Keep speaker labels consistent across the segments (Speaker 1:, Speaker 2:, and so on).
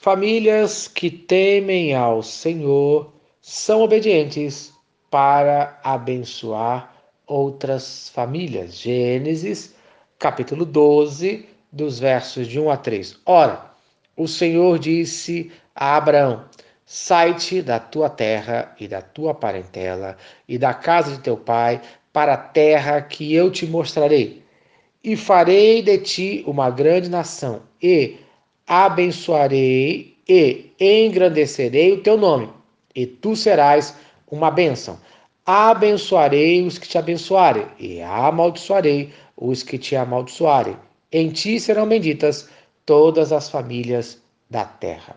Speaker 1: Famílias que temem ao Senhor são obedientes para abençoar outras famílias. Gênesis, capítulo 12, dos versos de 1 a 3. Ora, o Senhor disse a Abraão: Sai-te da tua terra e da tua parentela e da casa de teu pai para a terra que eu te mostrarei, e farei de ti uma grande nação, e abençoarei e engrandecerei o teu nome, e tu serás uma bênção. Abençoarei os que te abençoarem, e amaldiçoarei os que te amaldiçoarem. Em ti serão benditas todas as famílias da terra.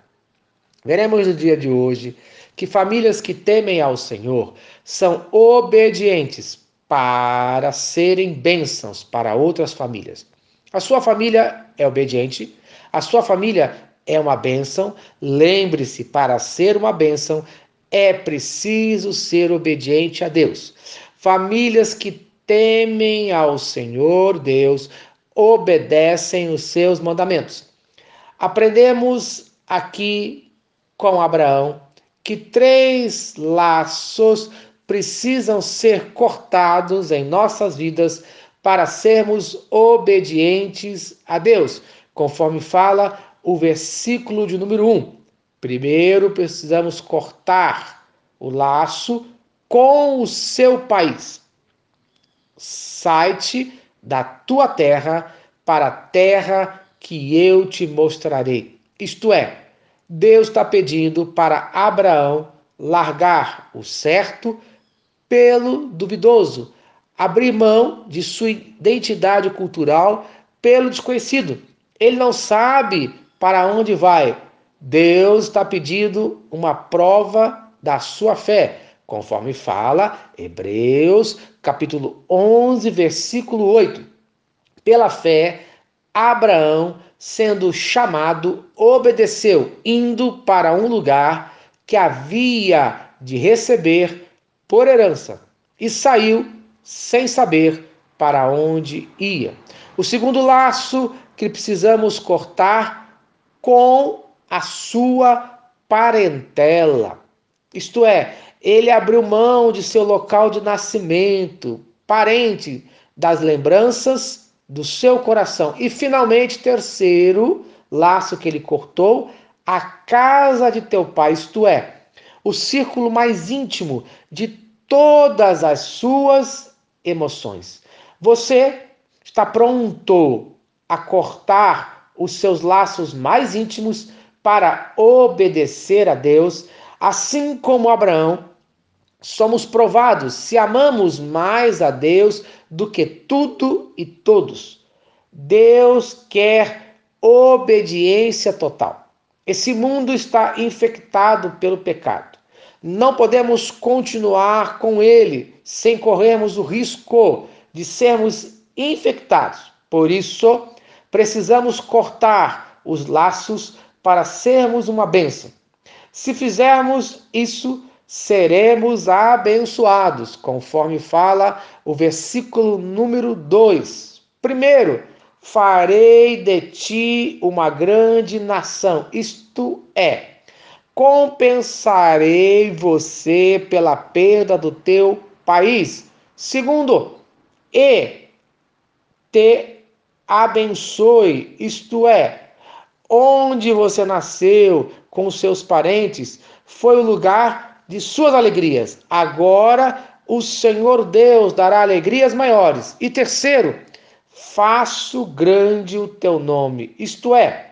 Speaker 1: Veremos no dia de hoje que famílias que temem ao Senhor são obedientes para serem bênçãos para outras famílias. A sua família é obediente, a sua família é uma bênção. Lembre-se, para ser uma bênção, é preciso ser obediente a Deus. Famílias que temem ao Senhor Deus obedecem os seus mandamentos. Aprendemos aqui com Abraão que três laços precisam ser cortados em nossas vidas para sermos obedientes a Deus, conforme fala o versículo de número 1. Primeiro precisamos cortar o laço com o seu país. Sai-te da tua terra para a terra que eu te mostrarei. Isto é, Deus está pedindo para Abraão largar o certo pelo duvidoso, abrir mão de sua identidade cultural pelo desconhecido. Ele não sabe para onde vai. Deus está pedindo uma prova da sua fé, conforme fala Hebreus, capítulo 11, versículo 8. Pela fé, Abraão sendo chamado, obedeceu, indo para um lugar que havia de receber por herança, e saiu sem saber para onde ia. O segundo laço que precisamos cortar com a sua parentela. Isto é, ele abriu mão de seu local de nascimento, parente das lembranças do seu coração. E finalmente, terceiro laço que ele cortou, a casa de teu pai, isto é, o círculo mais íntimo de todas as suas emoções. Você está pronto a cortar os seus laços mais íntimos para obedecer a Deus, assim como Abraão somos provados se amamos mais a Deus do que tudo e todos. Deus quer obediência total. Esse mundo está infectado pelo pecado. Não podemos continuar com ele sem corrermos o risco de sermos infectados. Por isso, precisamos cortar os laços para sermos uma bênção. Se fizermos isso, seremos abençoados, conforme fala o versículo número 2. Primeiro, farei de ti uma grande nação, isto é, compensarei você pela perda do teu país. Segundo, e te abençoe, isto é, onde você nasceu com seus parentes, foi o lugar de suas alegrias. Agora o Senhor Deus dará alegrias maiores. E terceiro, faço grande o teu nome. Isto é,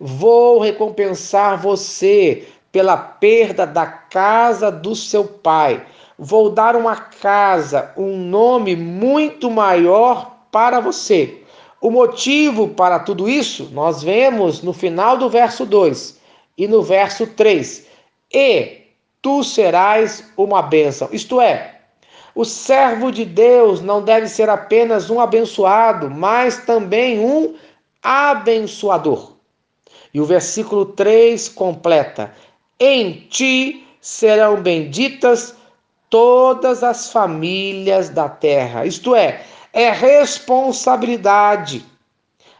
Speaker 1: vou recompensar você pela perda da casa do seu pai. Vou dar uma casa, um nome muito maior para você. O motivo para tudo isso nós vemos no final do verso 2 e no verso 3. E tu serás uma bênção. Isto é, o servo de Deus não deve ser apenas um abençoado, mas também um abençoador. E o versículo 3 completa: Em ti serão benditas todas as famílias da terra. Isto é, é responsabilidade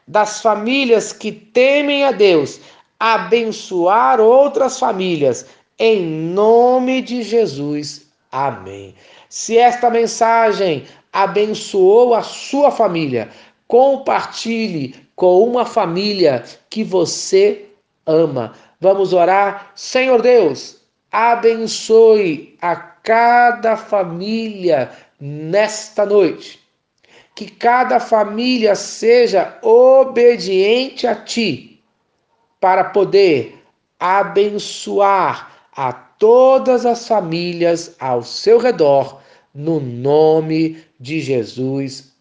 Speaker 1: das famílias que temem a Deus abençoar outras famílias. Em nome de Jesus. Amém. Se esta mensagem abençoou a sua família, compartilhe com uma família que você ama. Vamos orar. Senhor Deus, abençoe a cada família nesta noite. Que cada família seja obediente a Ti, para poder abençoar a todas as famílias ao seu redor, no nome de Jesus.